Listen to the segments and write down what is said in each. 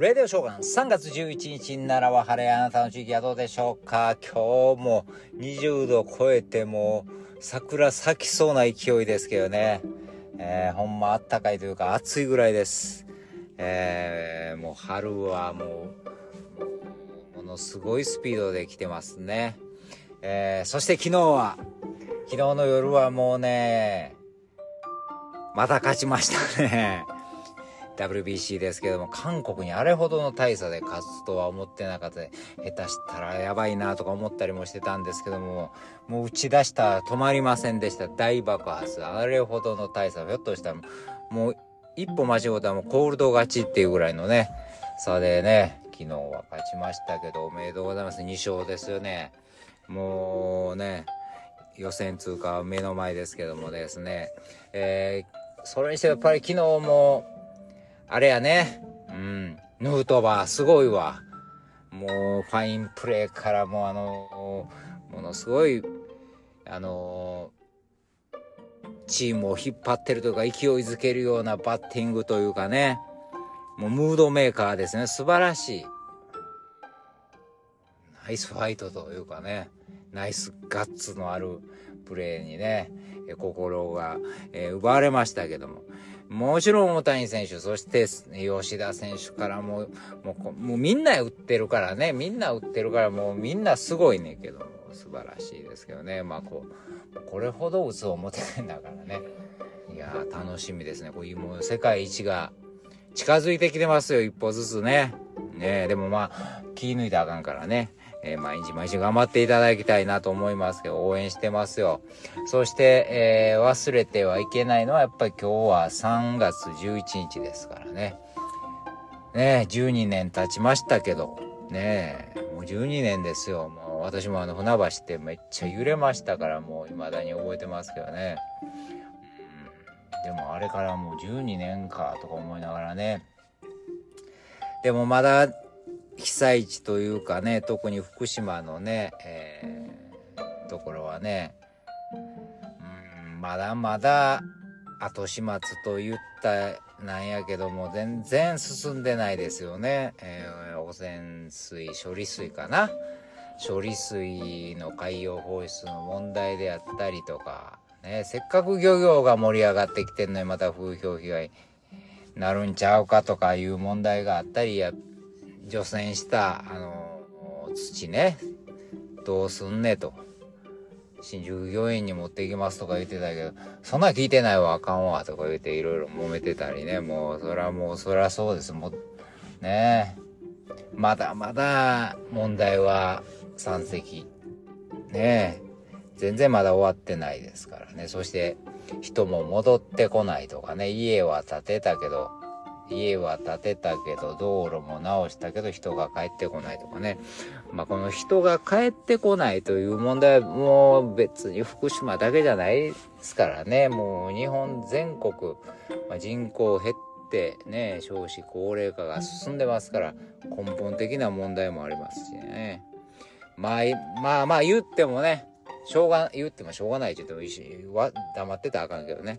レディオ召喚3月11日奈良は晴れあなたの地域はどうでしょうか？今日も20度超えても桜咲きそうな勢いですけどね、えー、ほんまあったかいというか暑いぐらいです、えー、もう春はもうものすごいスピードで来てますね、えー、そして昨日は昨日の夜はもうねまた勝ちましたね。WBC ですけども、韓国にあれほどの大差で勝つとは思ってなかったで、下手したらやばいなとか思ったりもしてたんですけども、もう打ち出したら止まりませんでした。大爆発。あれほどの大差、ひょっとしたらもう一歩間違うたらもうコールド勝ちっていうぐらいのね、差でね、昨日は勝ちましたけど、おめでとうございます。2勝ですよね。もうね、予選通過は目の前ですけどもですね、えー、それにしてやっぱり昨日もあれやね。うん。ヌートバー、すごいわ。もう、ファインプレーからもあの、ものすごい、あの、チームを引っ張ってるというか、勢いづけるようなバッティングというかね。もう、ムードメーカーですね。素晴らしい。ナイスファイトというかね。ナイスガッツのあるプレーにね、心が、え、奪われましたけども。もちろん大谷選手、そして吉田選手からももう、もうみんな打ってるからね、みんな打ってるからもうみんなすごいねんけど、素晴らしいですけどね。まあこう、これほど打つ思てないんだからね。いやー楽しみですね。こういうもう世界一が近づいてきてますよ、一歩ずつね。ねでもまあ、気抜いたらあかんからね。えー、毎日毎日頑張っていただきたいなと思いますけど、応援してますよ。そして、えー、忘れてはいけないのは、やっぱり今日は3月11日ですからね。ね12年経ちましたけど、ねもう12年ですよ。もう私もあの船橋ってめっちゃ揺れましたから、もう未だに覚えてますけどね。うん、でもあれからもう12年かとか思いながらね。でもまだ被災地というかね特に福島のね、えー、ところはねうんまだまだ後始末と言ったなんやけども全然進んでないですよね、えー、汚染水処理水かな。処理水の海洋放出の問題であったりとか、ね、せっかく漁業が盛り上がってきてんのにまた風評被害なるんちゃうかとかいう問題があったりやっ除染したあの土ね。どうすんねと。新宿御苑に持っていきますとか言ってたけどそんな聞いてないわあかんわとか言っていろいろ揉めてたりね。もうそれはもうそりゃそうです。もうね。まだまだ問題は山積。ね。全然まだ終わってないですからね。そして人も戻ってこないとかね。家は建てたけど家は建てたけど道路も直したけど人が帰ってこないとかね。まあこの人が帰ってこないという問題も別に福島だけじゃないですからね。もう日本全国、まあ、人口減ってね、少子高齢化が進んでますから根本的な問題もありますしね。まあまあまあ言ってもね、しょうが、言ってもしょうがないって言ってもいいし、黙ってたらあかんけどね。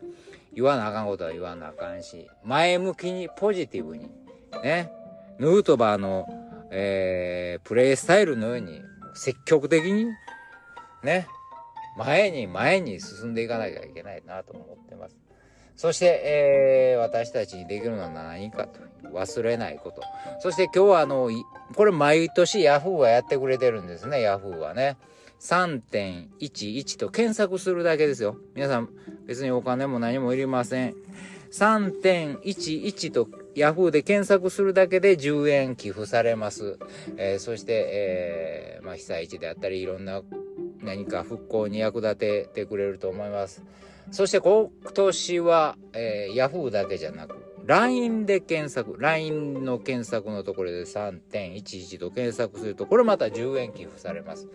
言わなあかんことは言わなあかんし、前向きにポジティブに、ね、ヌートバーの、えー、プレイスタイルのように積極的に、ね、前に前に進んでいかなきゃいけないなと思ってます。そして、えー、私たちにできるのは何かと。忘れないこと。そして今日はあの、これ毎年ヤフーはやってくれてるんですね、ヤフーはね。3.11と検索するだけですよ。皆さん、別にお金も何もいりません。3.11と Yahoo で検索するだけで10円寄付されます。えー、そして、えー、まあ、被災地であったり、いろんな何か復興に役立ててくれると思います。そして今年は、えー、Yahoo だけじゃなく、LINE で検索、LINE の検索のところで3.11と検索すると、これまた10円寄付されます。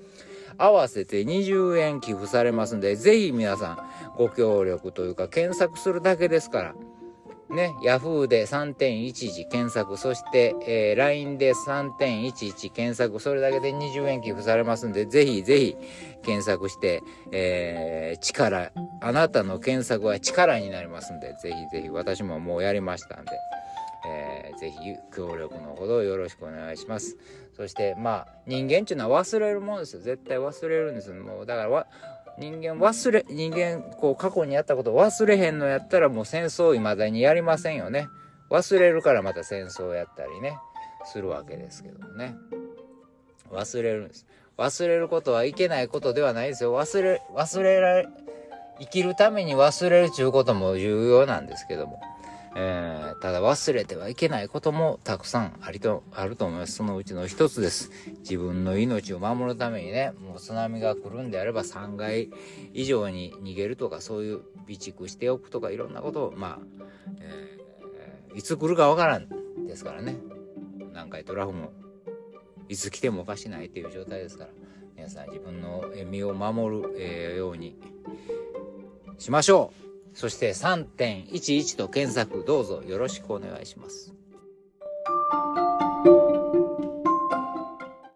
合わせて20円寄付されますんで、ぜひ皆さんご協力というか検索するだけですから、ね、Yahoo で3.11検索、そして、えー、LINE で3.11検索、それだけで20円寄付されますんで、ぜひぜひ検索して、えー、力、あなたの検索は力になりますんで、ぜひぜひ私ももうやりましたんで、えー、ぜひ協力のほどよろしくお願いします。そして、まあ、人間っていうのは忘れるもんですよ。絶対忘れるんですよ。もう、だからわ、人間忘れ、人間、こう、過去にやったこと忘れへんのやったらもう戦争未だにやりませんよね。忘れるからまた戦争をやったりね、するわけですけどもね。忘れるんです。忘れることはいけないことではないですよ。忘れ、忘れられ、生きるために忘れるちゅうことも重要なんですけども。えー、ただ忘れてはいけないこともたくさんありと、あると思います。そのうちの一つです。自分の命を守るためにね、もう津波が来るんであれば3階以上に逃げるとか、そういう備蓄しておくとか、いろんなことを、まあ、えー、いつ来るかわからんですからね。南海トラフも、いつ来てもおかしないっていう状態ですから、皆さん自分の身を守る、えー、ようにしましょうそして3.11と検索どうぞよろしくお願いします。